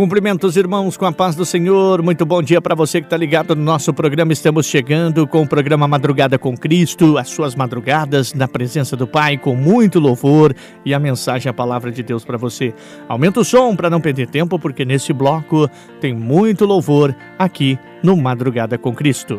Cumprimentos, irmãos, com a paz do Senhor. Muito bom dia para você que está ligado no nosso programa. Estamos chegando com o programa Madrugada com Cristo, as suas madrugadas na presença do Pai, com muito louvor e a mensagem, a palavra de Deus para você. Aumenta o som para não perder tempo, porque nesse bloco tem muito louvor aqui no Madrugada com Cristo.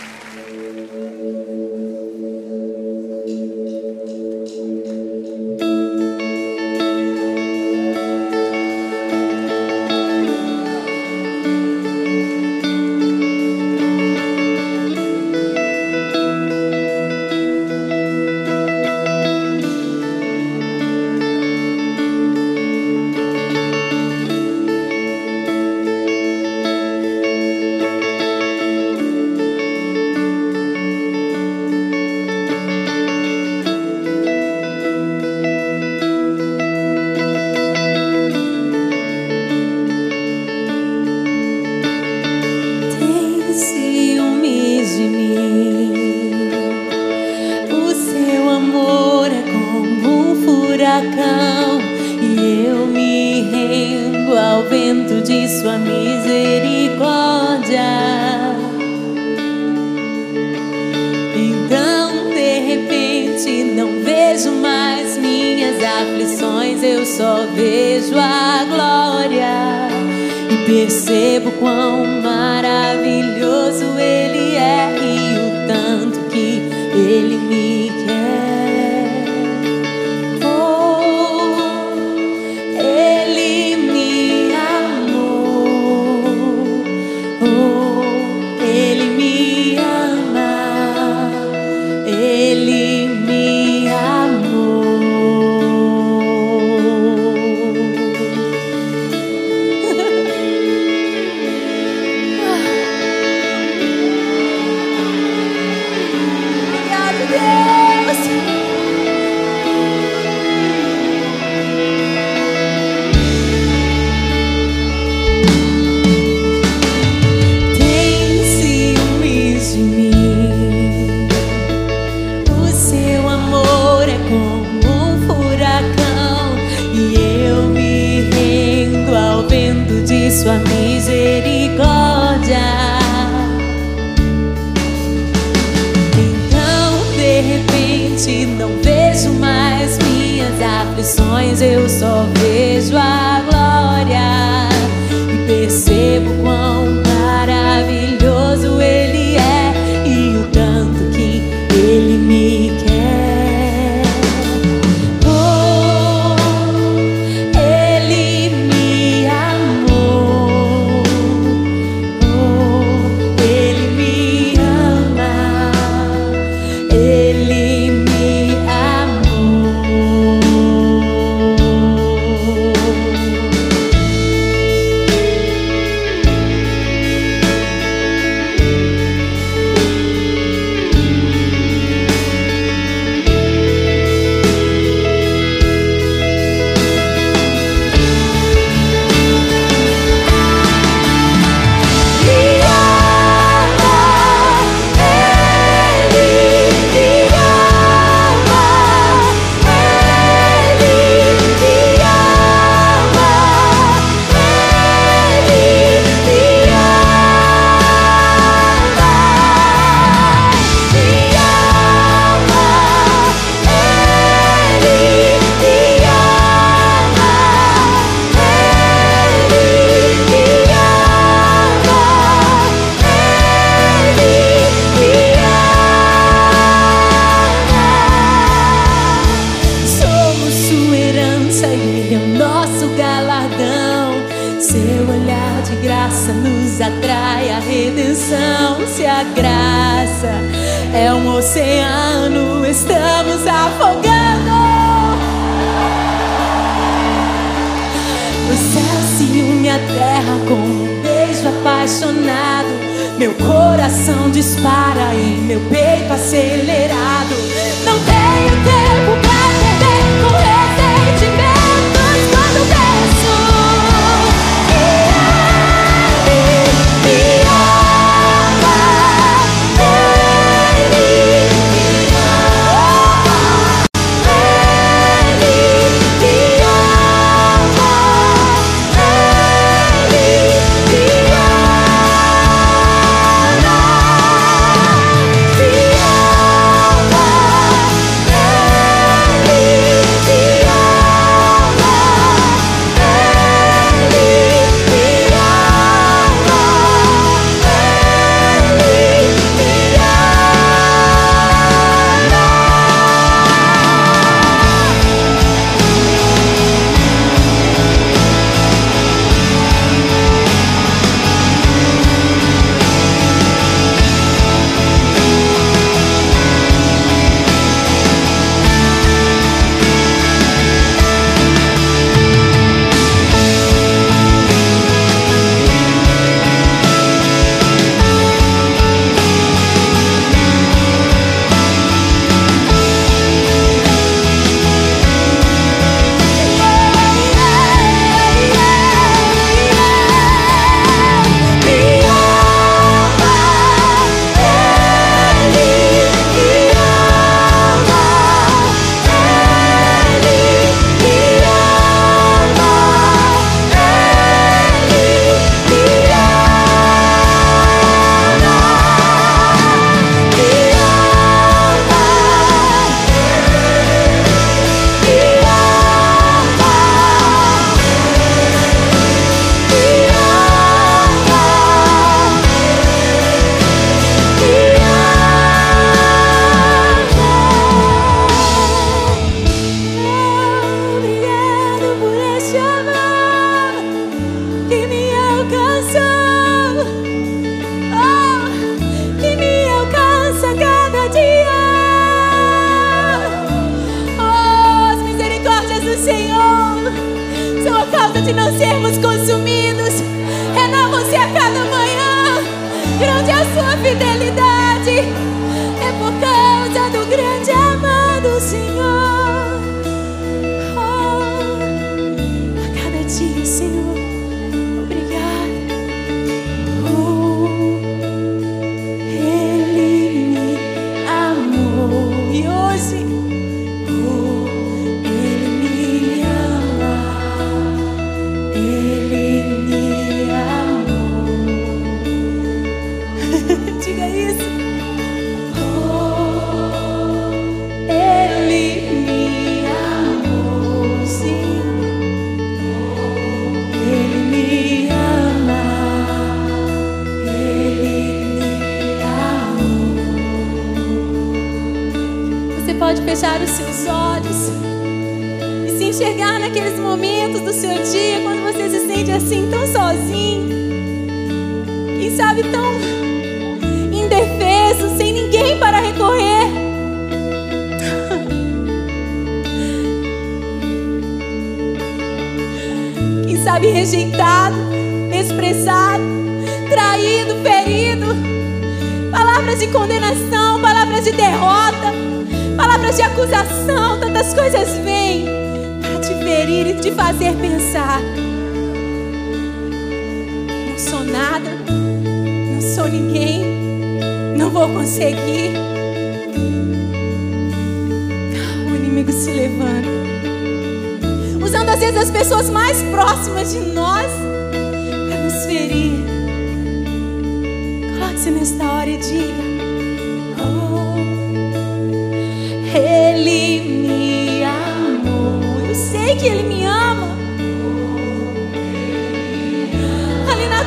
Eu só vejo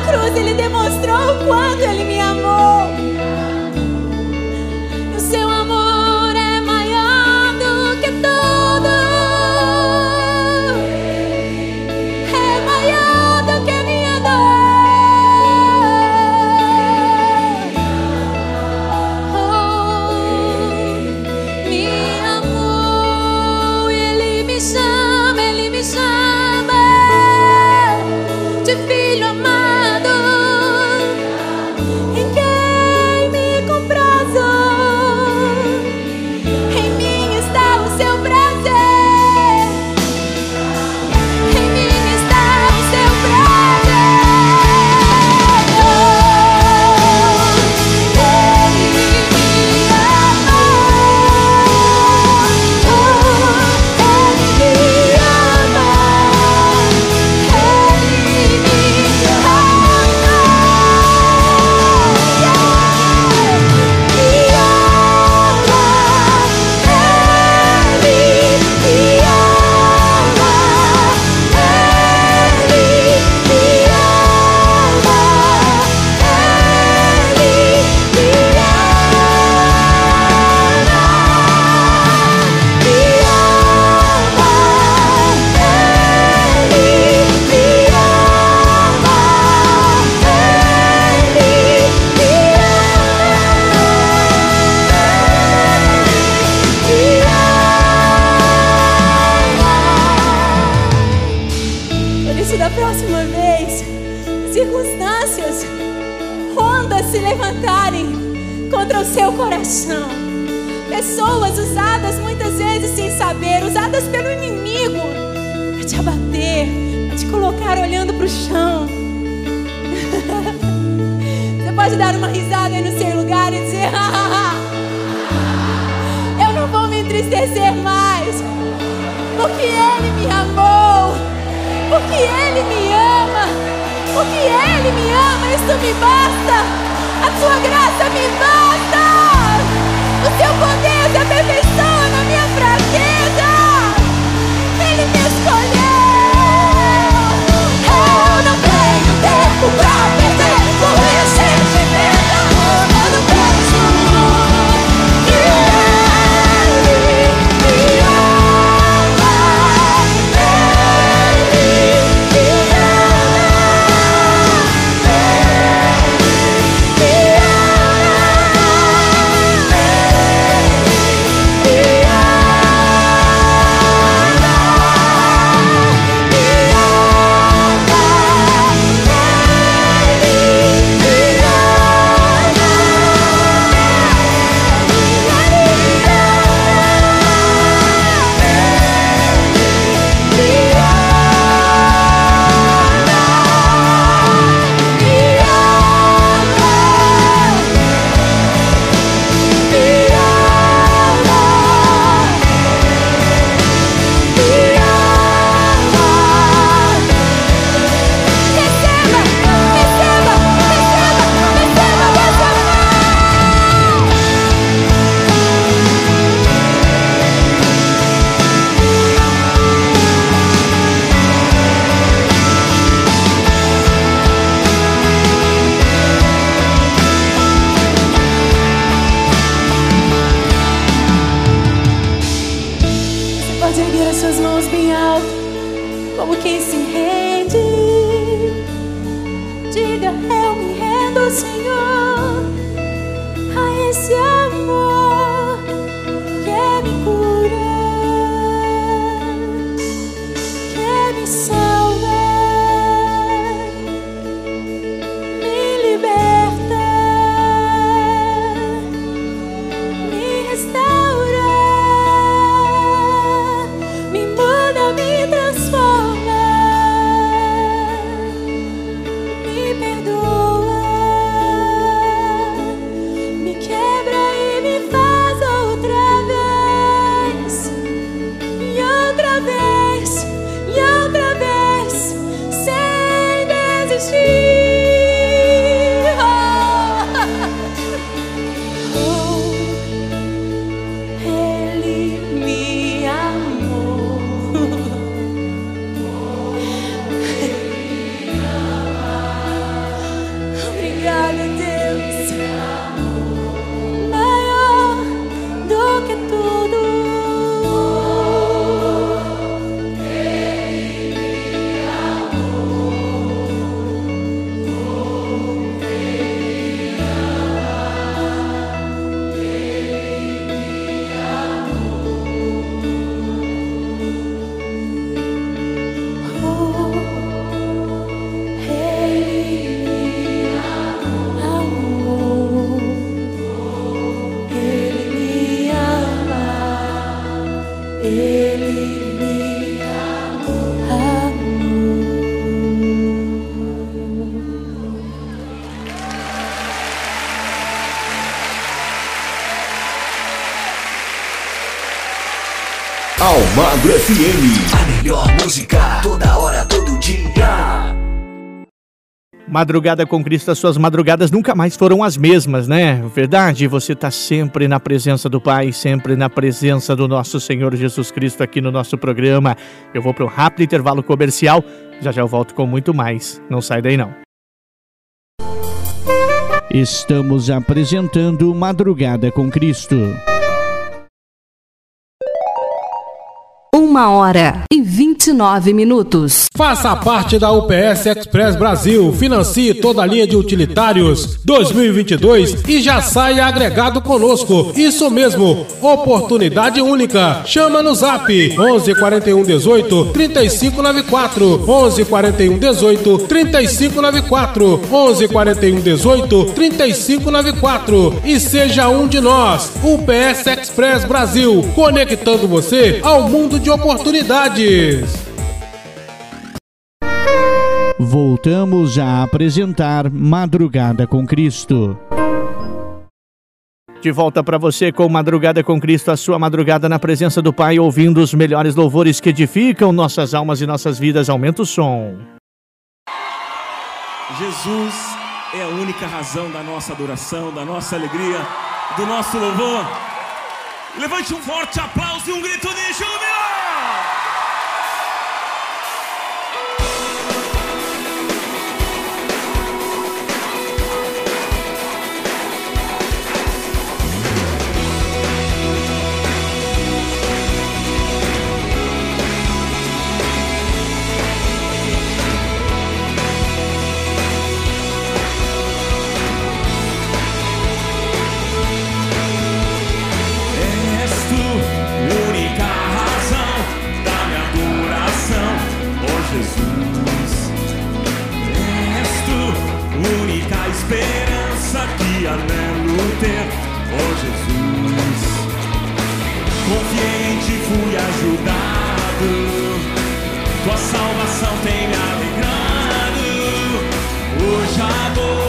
cruz ele demonstrou o quanto ele me amou. FM. A melhor música toda hora, todo dia. Madrugada com Cristo, as suas madrugadas nunca mais foram as mesmas, né? Verdade? Você está sempre na presença do Pai, sempre na presença do nosso Senhor Jesus Cristo aqui no nosso programa. Eu vou para um rápido intervalo comercial, já já eu volto com muito mais. Não sai daí não. Estamos apresentando Madrugada com Cristo. Uma hora e 29 minutos. Faça parte da UPS Express Brasil, financie toda a linha de utilitários 2022 e já saia agregado conosco. Isso mesmo, oportunidade única. Chama no Zap 11 41 18 3594 11 41 18 3594 11 41 18 3594 e seja um de nós. UPS Express Brasil, conectando você ao mundo de oportunidades. Voltamos a apresentar Madrugada com Cristo. De volta para você com Madrugada com Cristo, a sua madrugada na presença do Pai, ouvindo os melhores louvores que edificam nossas almas e nossas vidas. Aumenta o som. Jesus é a única razão da nossa adoração, da nossa alegria, do nosso louvor. Levante um forte aplauso e um grito de júbilo! Esperança que anelo ter, oh Jesus. Ti, fui ajudado, tua salvação tem me alegrado. Hoje há gozo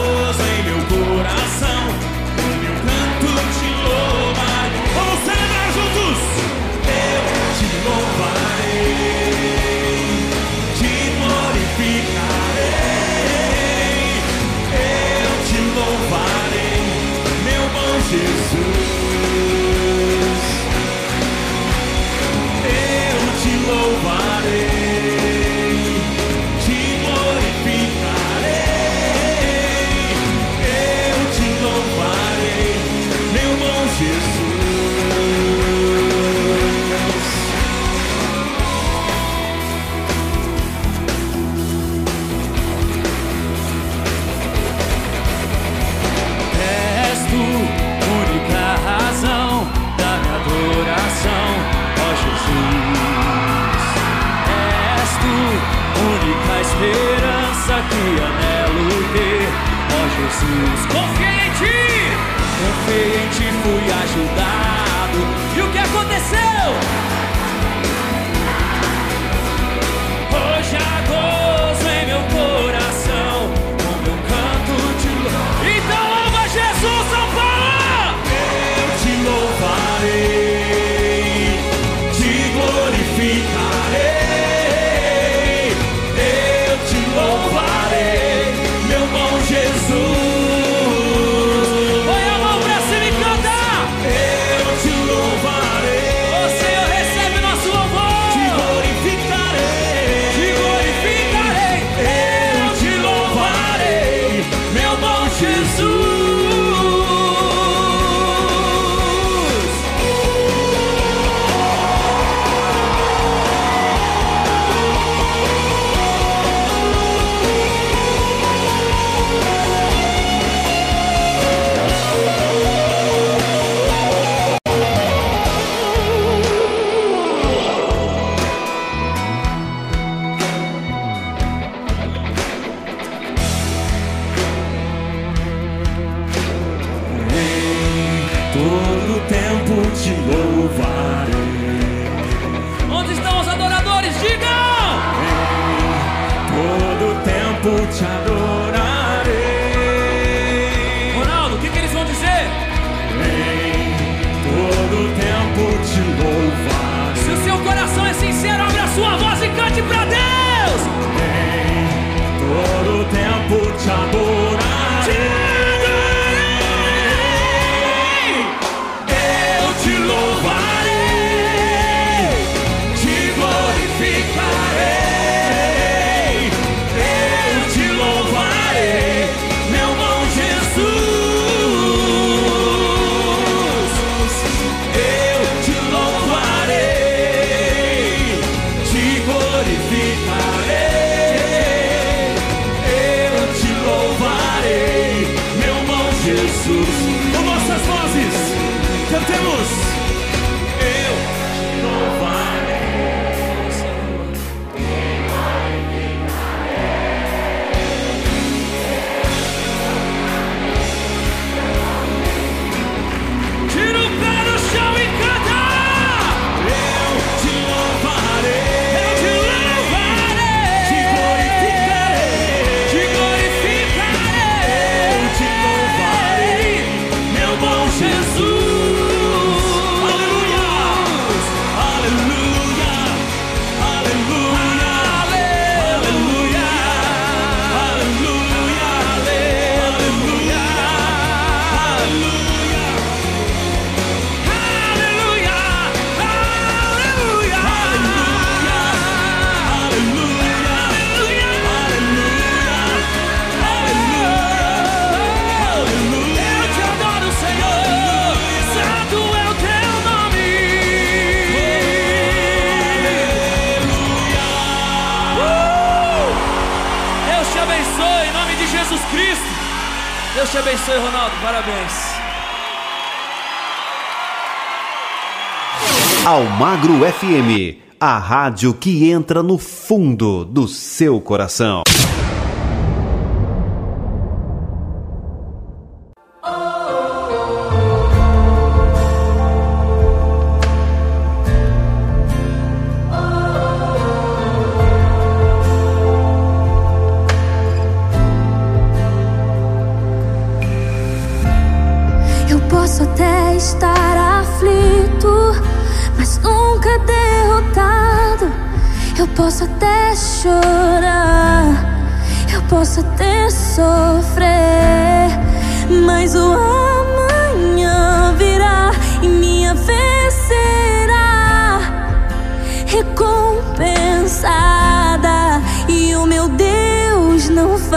esperança que anelo ter. Ó Jesus, confiei em ti, confiei em ti, fui ajudado. E o que aconteceu? Almagro FM, a rádio que entra no fundo do seu coração. Eu posso até estar aflito mas nunca derrotado. Eu posso até chorar, eu posso até sofrer, mas o amanhã virá e minha vez será recompensada. E o meu Deus não vai.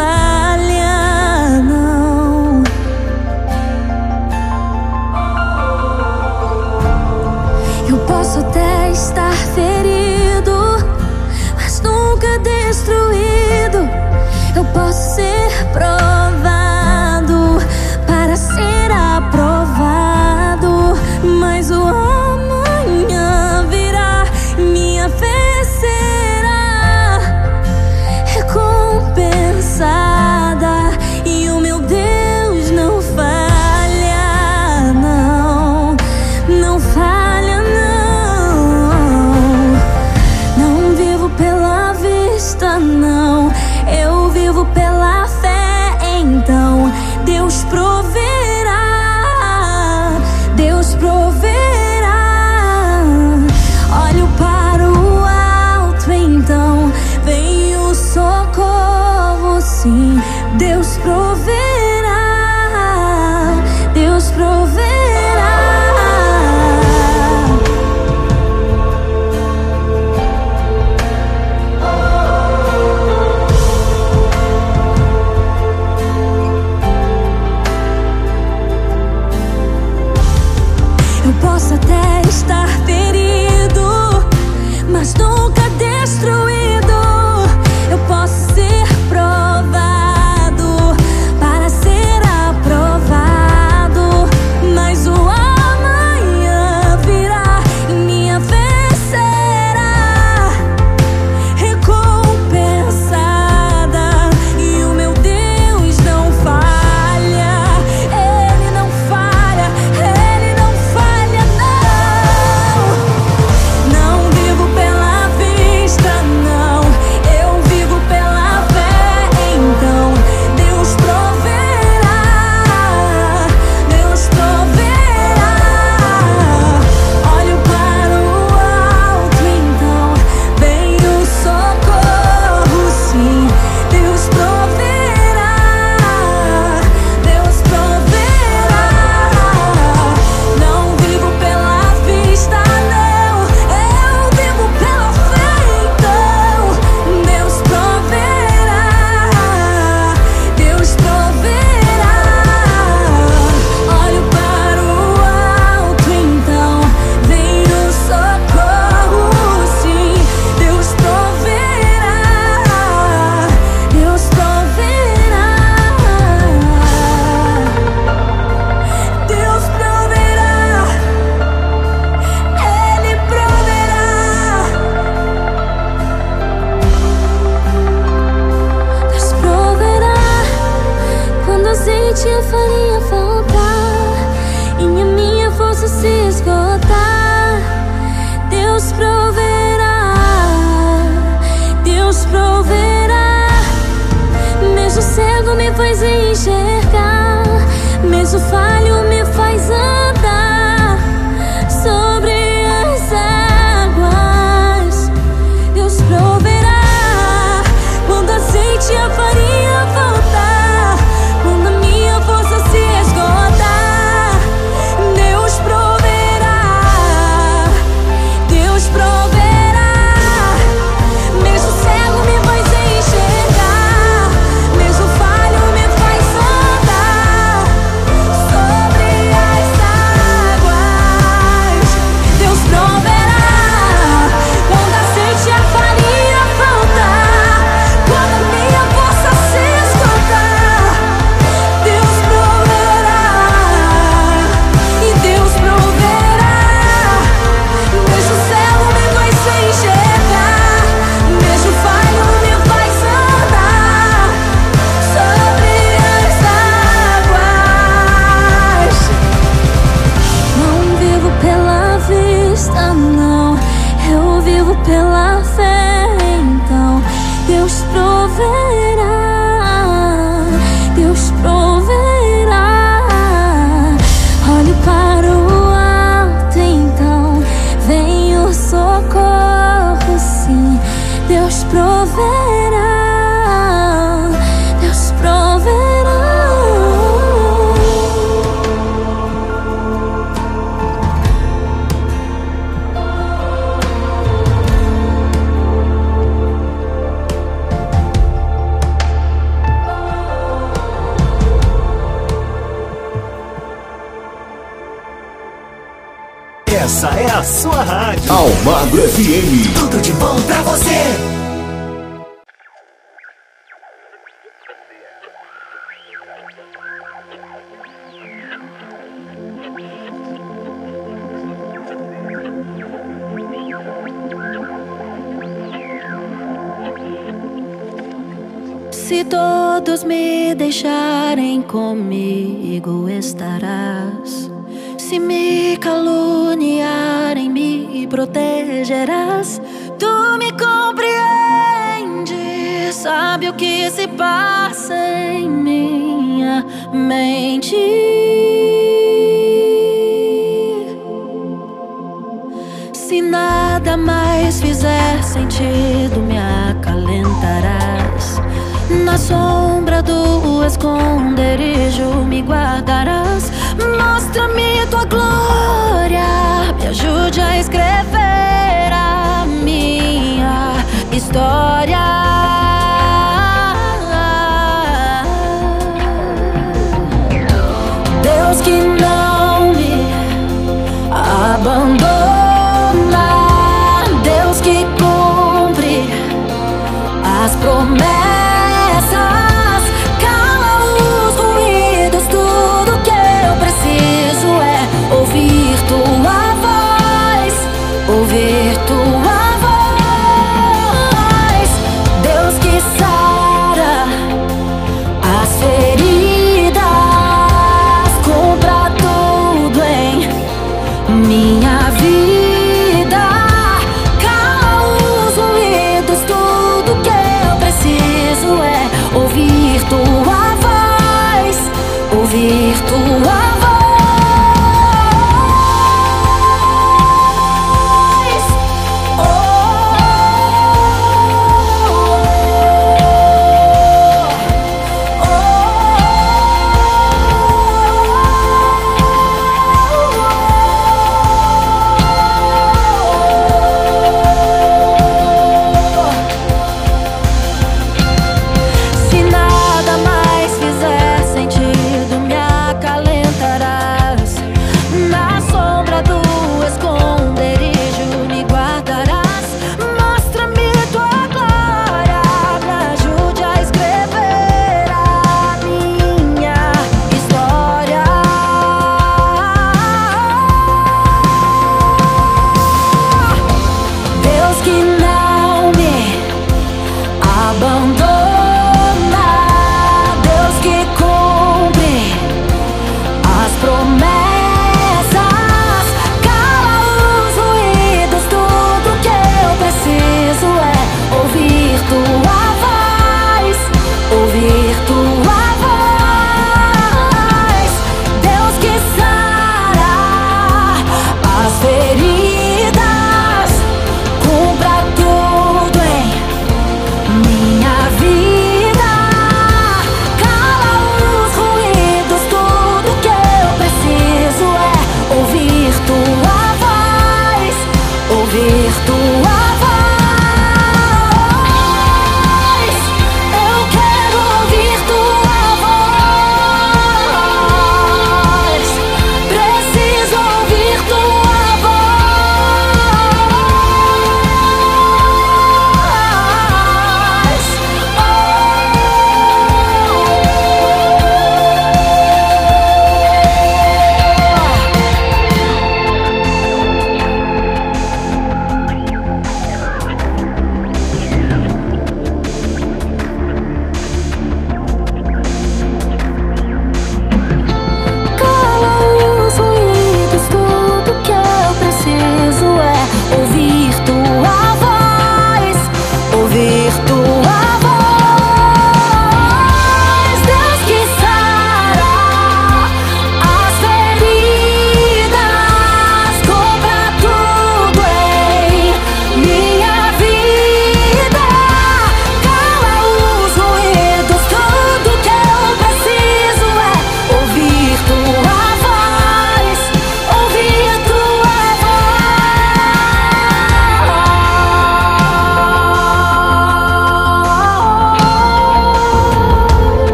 História.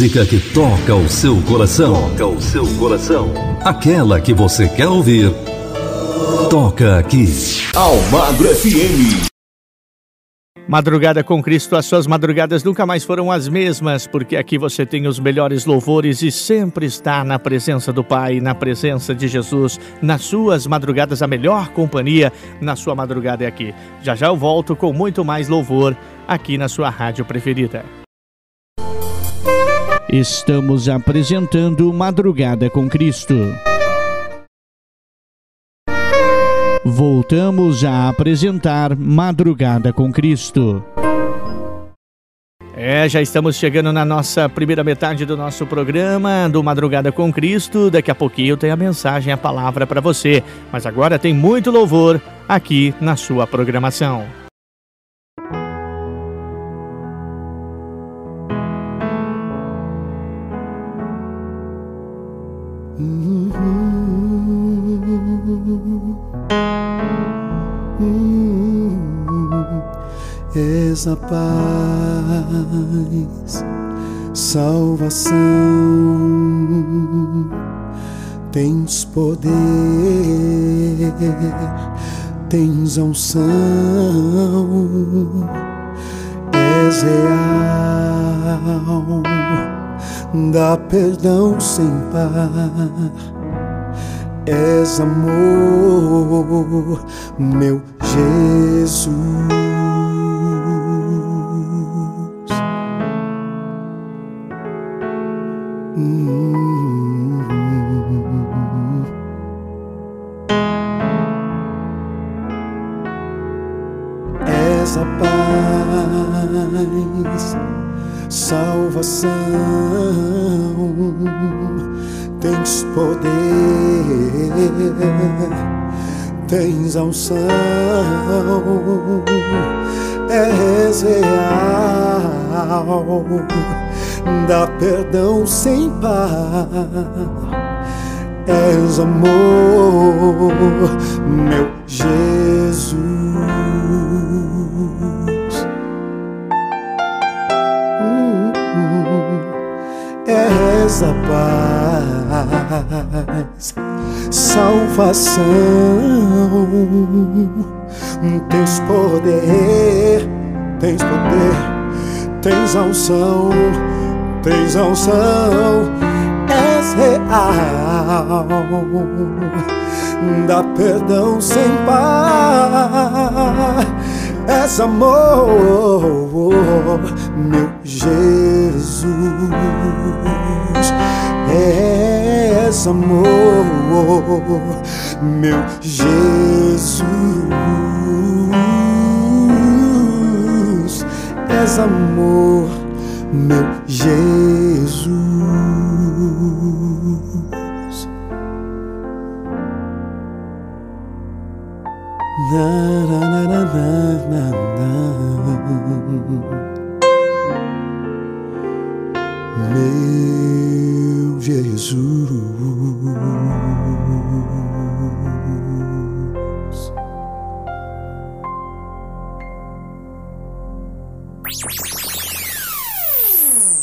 Música que toca o seu coração. Toca o seu coração. Aquela que você quer ouvir. Toca aqui. Almagro FM. Madrugada com Cristo, as suas madrugadas nunca mais foram as mesmas, porque aqui você tem os melhores louvores e sempre está na presença do Pai, na presença de Jesus, nas suas madrugadas, a melhor companhia na sua madrugada é aqui. Já já eu volto com muito mais louvor aqui na sua rádio preferida. Estamos apresentando Madrugada com Cristo. Voltamos a apresentar Madrugada com Cristo. É, já estamos chegando na nossa primeira metade do nosso programa do Madrugada com Cristo. Daqui a pouquinho tem a mensagem, a palavra para você. Mas agora tem muito louvor aqui na sua programação. És a paz, salvação, tens poder, tens unção, és real, dá perdão sem par. És amor, meu Jesus. És a paz, salvação, tens poder, tens unção, és real, dá perdão sem par. És amor, meu Jesus. És a paz, salvação, tens poder, tens poder, tens unção, tens unção, és real, dá perdão sem par, és amor, meu Jesus, és amor, meu Jesus, és amor, meu Jesus. Na, na, na, na, na, na. Meu Jesus.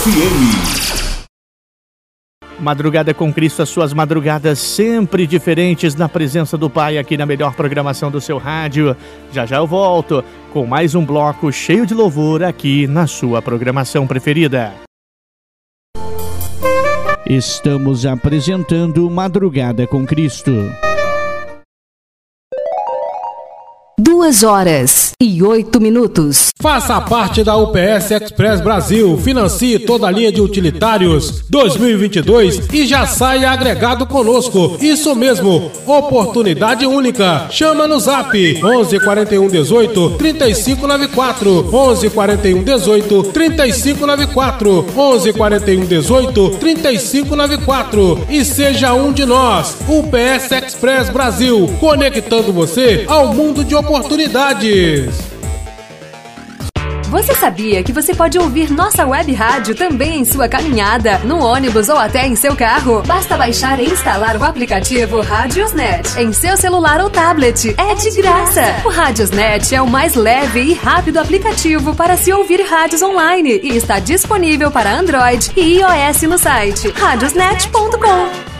FM. Madrugada com Cristo, as suas madrugadas sempre diferentes na presença do Pai aqui na melhor programação do seu rádio. Já já eu volto com mais um bloco cheio de louvor aqui na sua programação preferida. Estamos apresentando Madrugada com Cristo. Duas horas e oito minutos. Faça parte da UPS Express Brasil, financie toda a linha de utilitários 2022 e já saia agregado conosco. Isso mesmo, oportunidade única. Chama no Zap 11 41 18 3594 11 41 18 3594 11 41 18 3594 e seja um de nós. UPS Express Brasil, conectando você ao mundo de oportunidades. Você sabia que você pode ouvir nossa web rádio também em sua caminhada, no ônibus ou até em seu carro? Basta baixar e instalar o aplicativo Radiosnet em seu celular ou tablet. É de graça! O Radiosnet é o mais leve e rápido aplicativo para se ouvir rádios online e está disponível para Android e iOS no site radiosnet.com.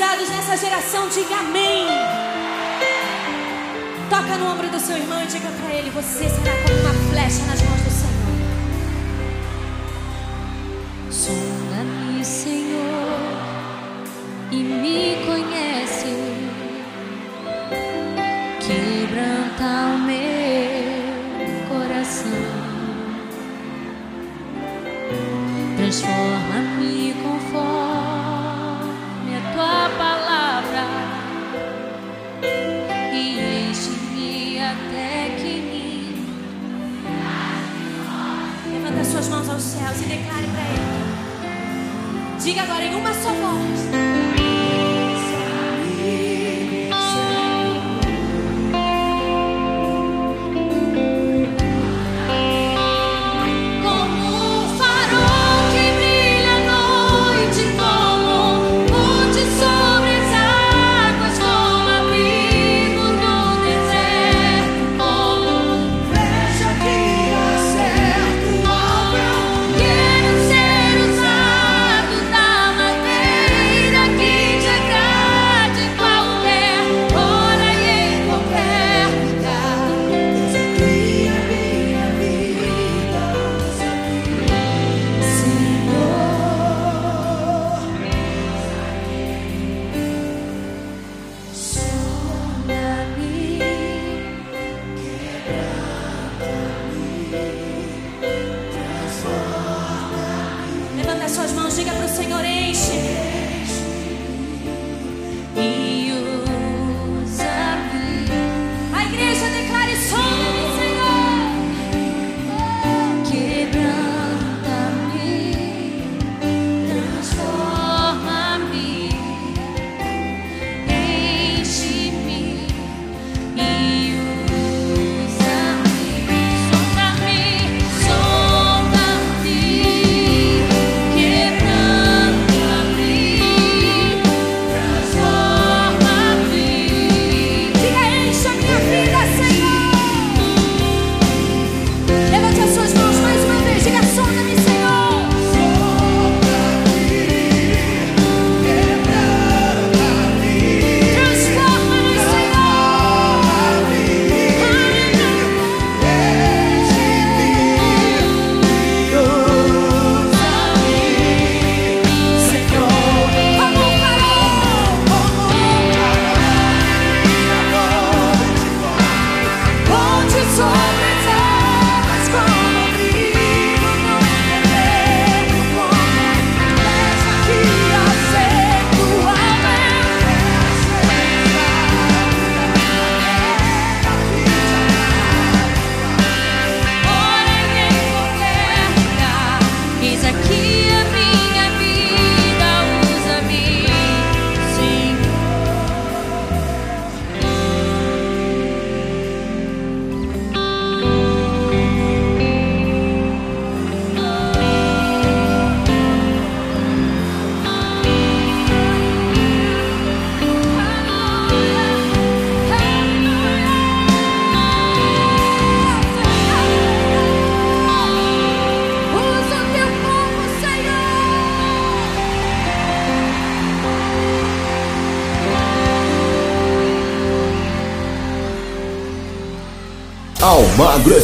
Nessa geração? Diga amém! Toca no ombro do seu irmão e diga para ele: Você será como uma flecha nas mãos do Senhor. Sonda-me, Senhor, e me conhece. Quebranta o meu coração. Transforma-me suas mãos aos céus e declare para ele. Diga agora em uma só voz.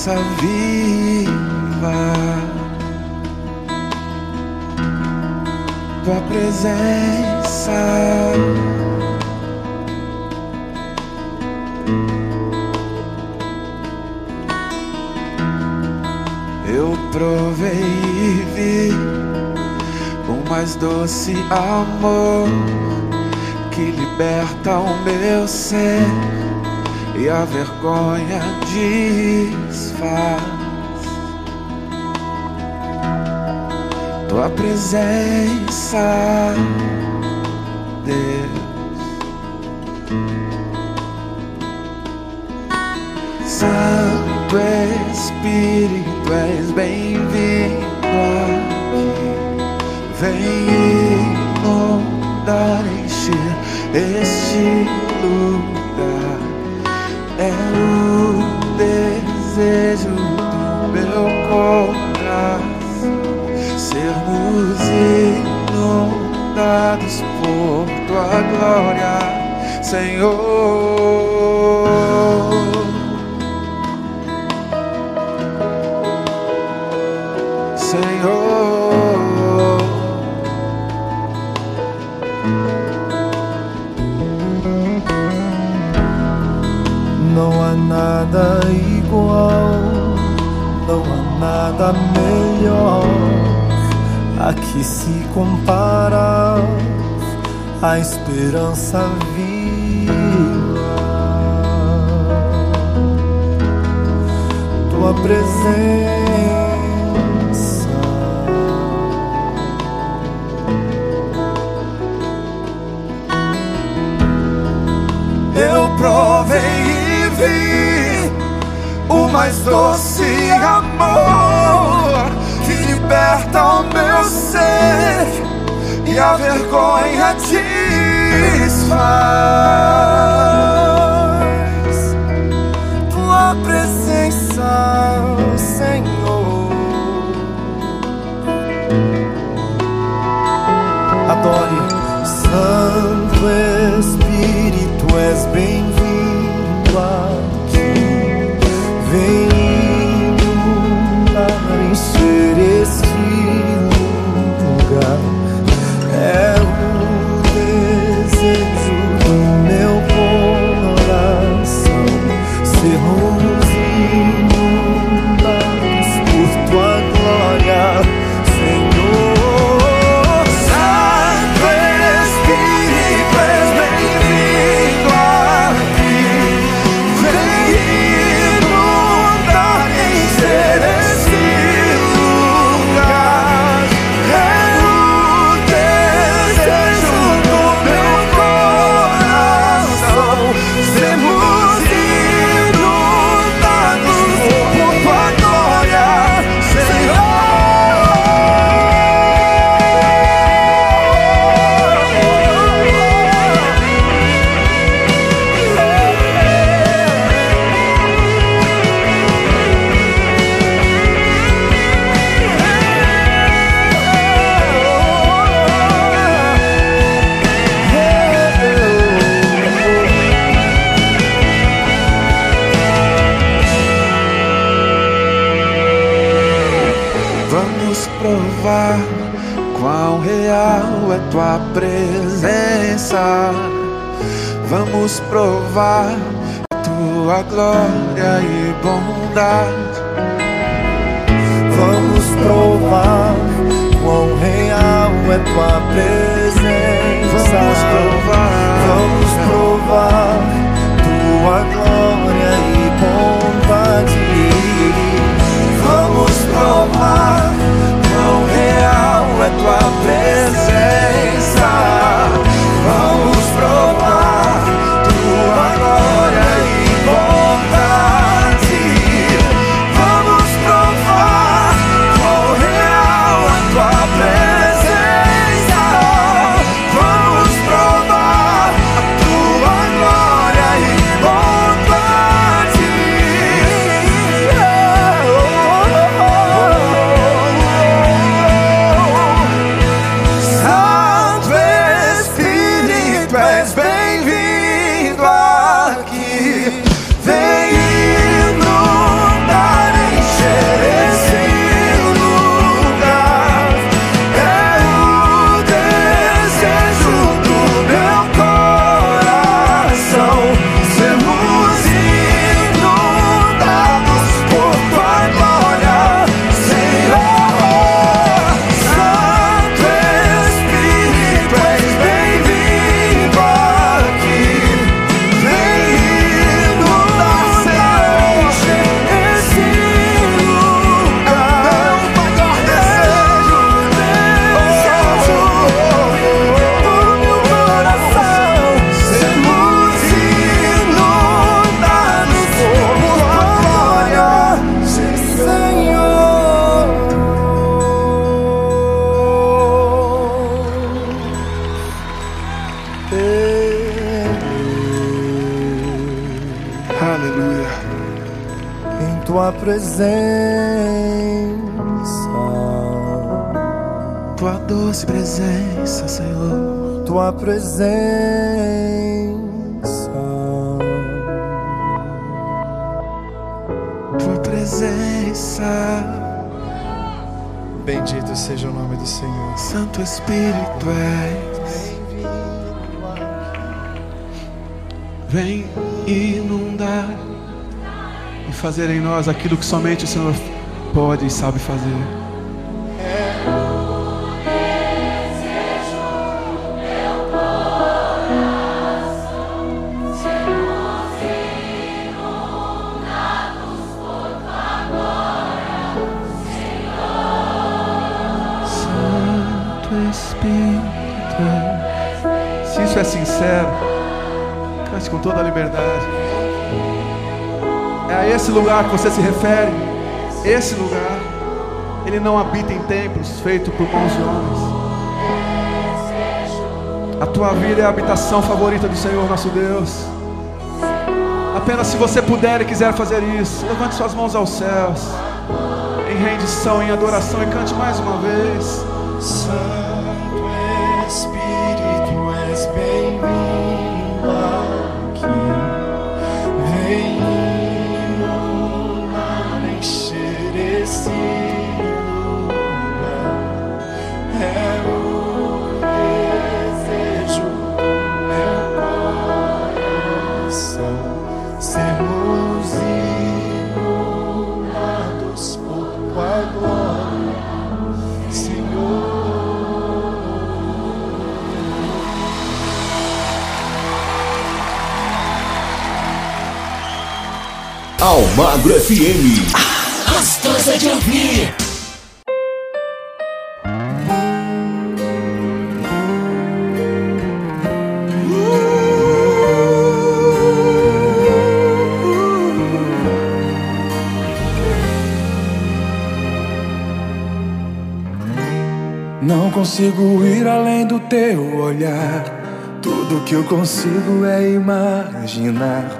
Esperança viva. Tua presença. Eu provei e vi o mais doce amor que liberta o meu ser e a vergonha desfaz. Tua presença, Deus. Santo Espírito, és bem-vindo aqui. Vem inundar, encher este lugar. Tua glória, Senhor. Senhor. Não há nada igual, não há nada melhor a que se compara a esperança viva. Tua presença. Eu provei e vi o mais doce amor que liberta o meu ser e a vergonha desfaz. Tua presença, Senhor. Adore, Santo Espírito, és bem-vindo tua presença. Bendito seja o nome do Senhor. Santo Espírito és. Vem inundar e fazer em nós aquilo que somente o Senhor pode e sabe fazer. Toda a liberdade. É a esse lugar que você se refere. Esse lugar, ele não habita em templos feitos por mãos de homens. A tua vida é a habitação favorita do Senhor nosso Deus. Apenas se você puder e quiser fazer isso, levante suas mãos aos céus, em rendição, em adoração, e cante mais uma vez. Santo Espírito, és bem-vindo Almagro FM. Gostosa de ouvir. Não consigo ir além do teu olhar. Tudo que eu consigo é imaginar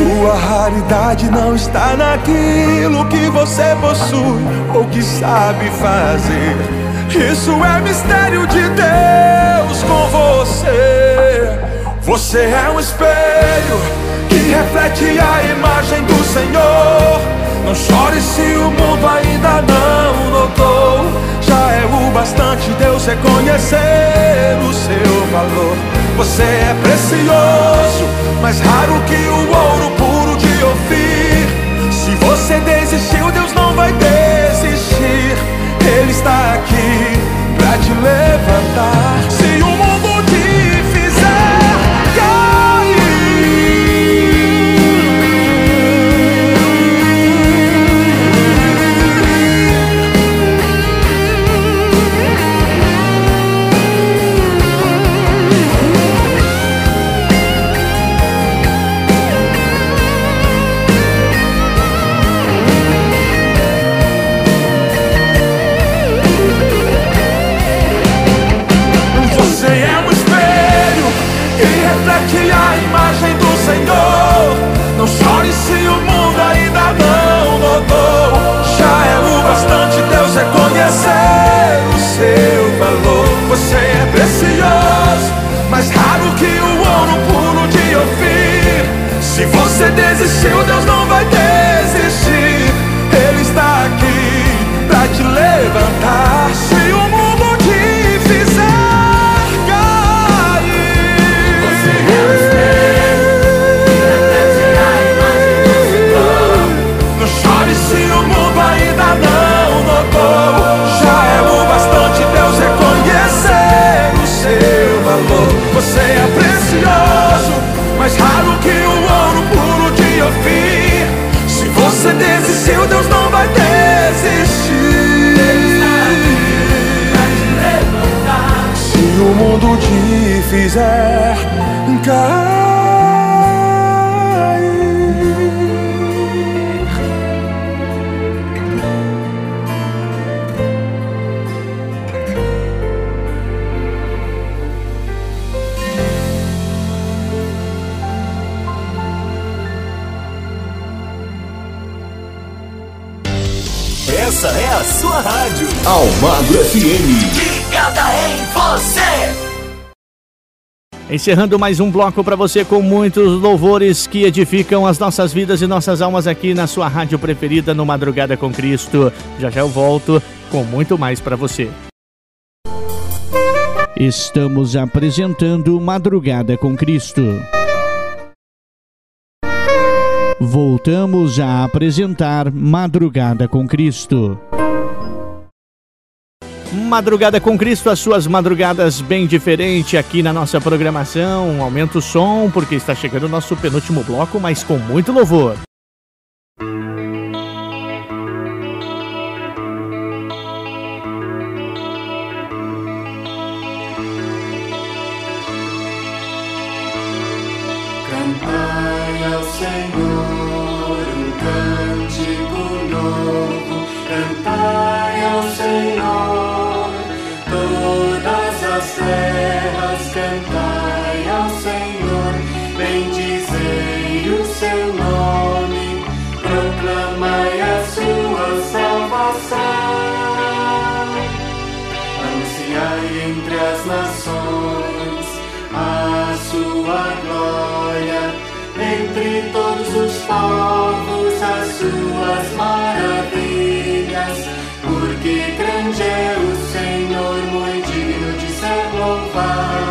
Sua raridade não está naquilo que você possui ou que sabe fazer. Isso é mistério de Deus com você. Você é um espelho que reflete a imagem do Senhor. Não chore se o mundo ainda não notou. Já é o bastante Deus reconhecer o seu valor. Você é precioso, mais raro que o ouro puro de Ofir. Se você desistiu, Deus não vai desistir. Ele está aqui pra te que o ouro puro de ouvir. Se você desistiu, Deus não vai desistir. Ele está aqui pra te levantar. Se o mundo te fizer cair, você é o espelho. Não chore se o mundo ainda não notou. Já é o bastante Deus reconhecer o seu valor. Você é mais raro que o ouro puro de Ofir. Se você desistiu, Deus não vai desistir. Se o mundo te fizer Essa é a sua rádio. Almagro FM. Ligada em você. Encerrando mais um bloco para você com muitos louvores que edificam as nossas vidas e nossas almas aqui na sua rádio preferida no Madrugada com Cristo. Já já eu volto com muito mais para você. Estamos apresentando Madrugada com Cristo. Voltamos a apresentar Madrugada com Cristo. Madrugada com Cristo, as suas madrugadas bem diferente aqui na nossa programação. Aumenta o som porque está chegando o nosso penúltimo bloco, mas com muito louvor. Nações a sua glória entre todos os povos as suas maravilhas porque grande é o Senhor muito digno de ser louvado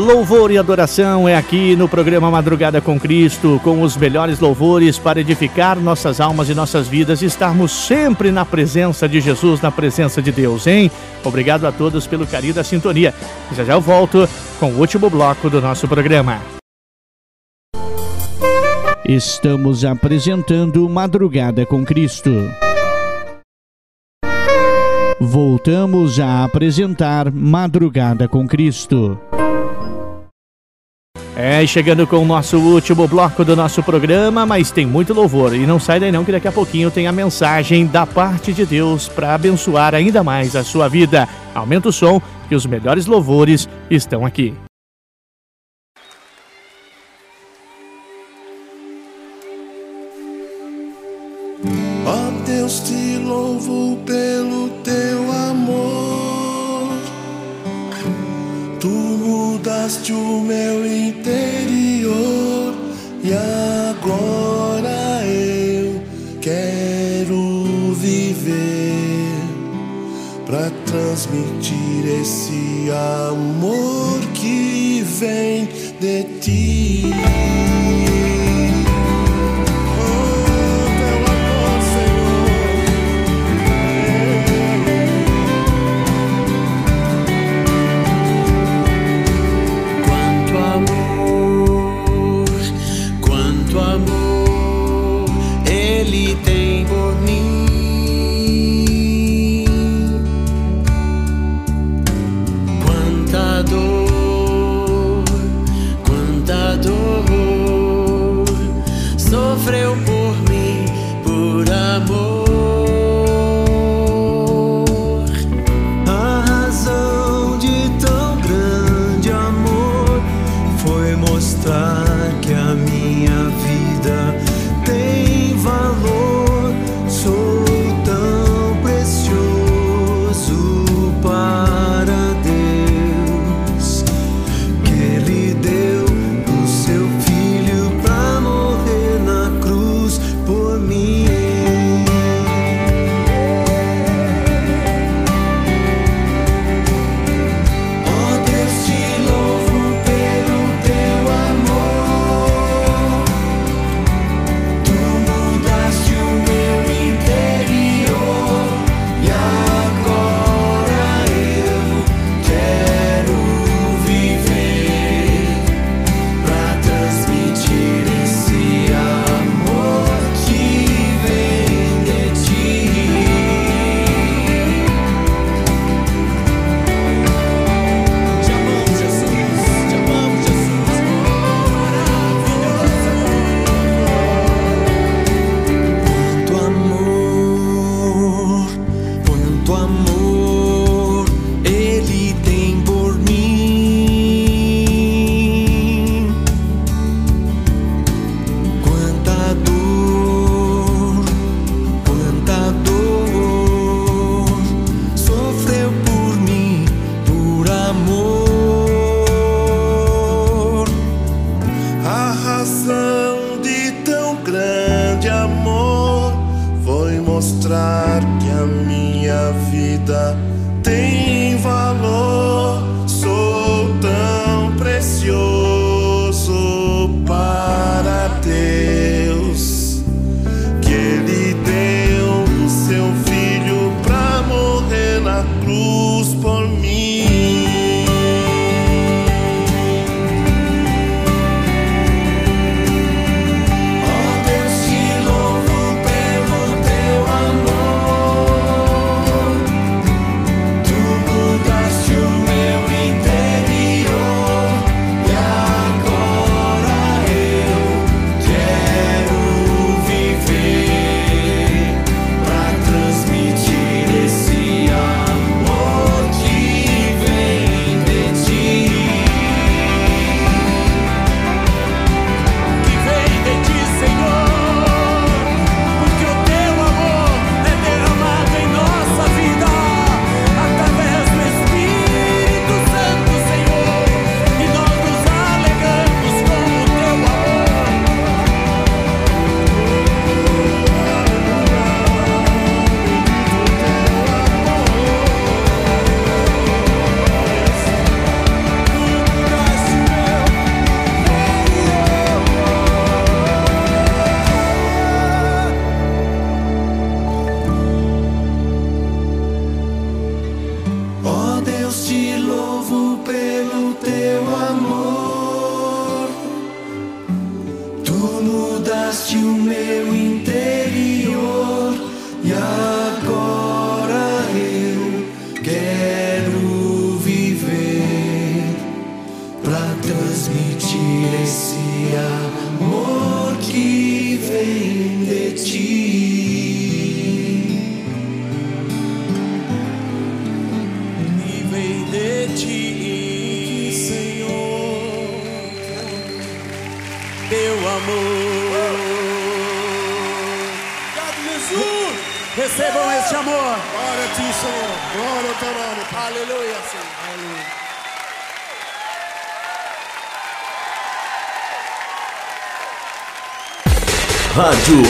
Louvor e adoração é aqui no programa Madrugada com Cristo, com os melhores louvores para edificar nossas almas e nossas vidas e estarmos sempre na presença de Jesus, na presença de Deus, hein? Obrigado a todos pelo carinho da sintonia. Já já eu volto com o último bloco do nosso programa. Estamos apresentando Madrugada com Cristo. Voltamos a apresentar Madrugada com Cristo. É, chegando com o nosso último bloco do nosso programa, mas tem muito louvor. E não sai daí não que daqui a pouquinho tem a mensagem da parte de Deus para abençoar ainda mais a sua vida. Aumenta o som que os melhores louvores estão aqui. Ó Deus, te louvo Moldaste o meu interior e agora eu quero viver para transmitir esse amor que vem de ti.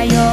свое.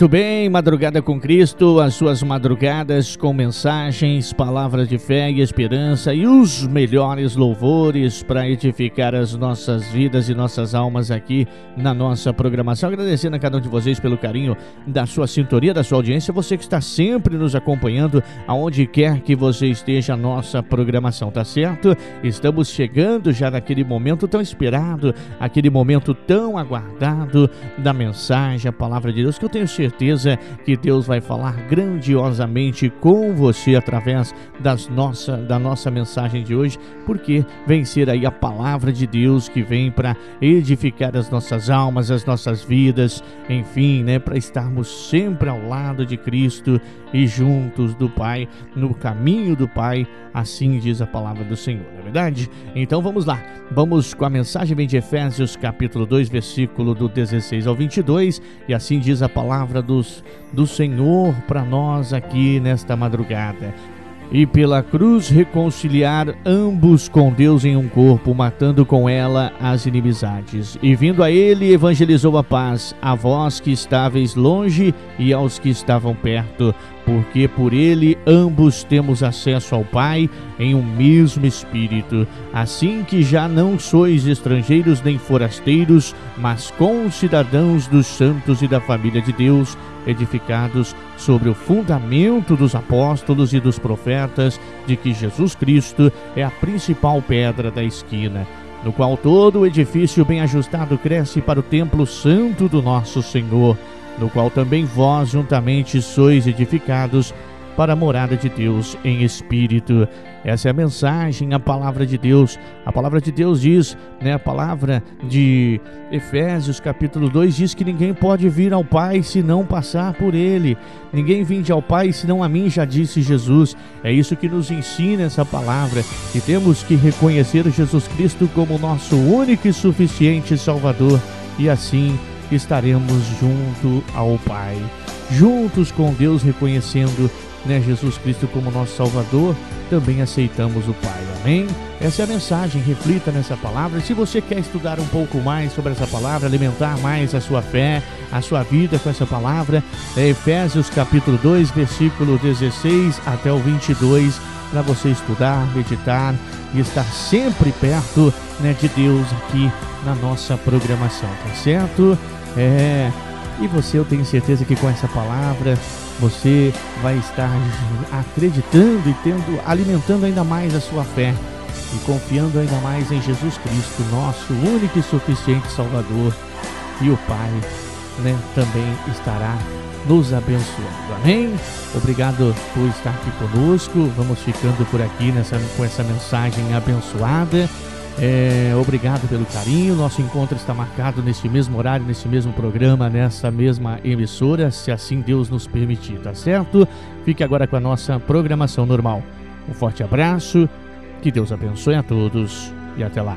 Muito bem, Madrugada com Cristo, as suas madrugadas com mensagens, palavras de fé e esperança e os melhores louvores para edificar as nossas vidas e nossas almas aqui na nossa programação. Agradecendo a cada um de vocês pelo carinho da sua sintonia, da sua audiência, você que está sempre nos acompanhando, aonde quer que você esteja, a nossa programação, tá certo? Estamos chegando já naquele momento tão esperado, aquele momento tão aguardado da mensagem, a palavra de Deus, que eu tenho certeza que Deus vai falar grandiosamente com você através das nossa, da nossa mensagem de hoje, porque vem ser aí a palavra de Deus que vem para edificar as nossas almas, as nossas vidas, enfim, né, para estarmos sempre ao lado de Cristo e juntos do Pai, no caminho do Pai, assim diz a palavra do Senhor, não é verdade? Então vamos lá, vamos com a mensagem de Efésios capítulo 2, versículo do 16 ao 22, e assim diz a palavra dos, do Senhor para nós aqui nesta madrugada e pela cruz reconciliar ambos com Deus em um corpo, matando com ela as inimizades. E vindo a ele, evangelizou a paz, a vós que estáveis longe e aos que estavam perto, porque por ele ambos temos acesso ao Pai em um mesmo Espírito. Assim que já não sois estrangeiros nem forasteiros, mas concidadãos dos santos e da família de Deus, edificados sobre o fundamento dos apóstolos e dos profetas, de que Jesus Cristo é a principal pedra da esquina, no qual todo o edifício bem ajustado cresce para o templo santo do nosso Senhor, no qual também vós juntamente sois edificados para a morada de Deus em espírito. Essa é a mensagem, a palavra de Deus. A palavra de Deus diz, né, a palavra de Efésios capítulo 2 diz que ninguém pode vir ao Pai se não passar por ele. Ninguém vinde ao Pai senão a mim, já disse Jesus. É isso que nos ensina essa palavra, que temos que reconhecer Jesus Cristo como nosso único e suficiente Salvador e assim estaremos junto ao Pai, juntos com Deus reconhecendo né, Jesus Cristo como nosso Salvador, também aceitamos o Pai. Amém? Essa é a mensagem, reflita nessa palavra. Se você quer estudar um pouco mais sobre essa palavra, alimentar mais a sua fé, a sua vida com essa palavra, é Efésios capítulo 2, versículo 16 até o 22, para você estudar, meditar e estar sempre perto né, de Deus aqui na nossa programação, tá certo? É, e você, eu tenho certeza que com essa palavra você vai estar acreditando e tendo, alimentando ainda mais a sua fé e confiando ainda mais em Jesus Cristo, nosso único e suficiente Salvador. E o Pai né, também estará nos abençoando. Amém? Obrigado por estar aqui conosco. Vamos ficando por aqui nessa, com essa mensagem abençoada. É, obrigado pelo carinho. Nosso encontro está marcado neste mesmo horário, nesse mesmo programa, nessa mesma emissora, se assim Deus nos permitir, tá certo? Fique agora com a nossa programação normal. Um forte abraço, que Deus abençoe a todos e até lá.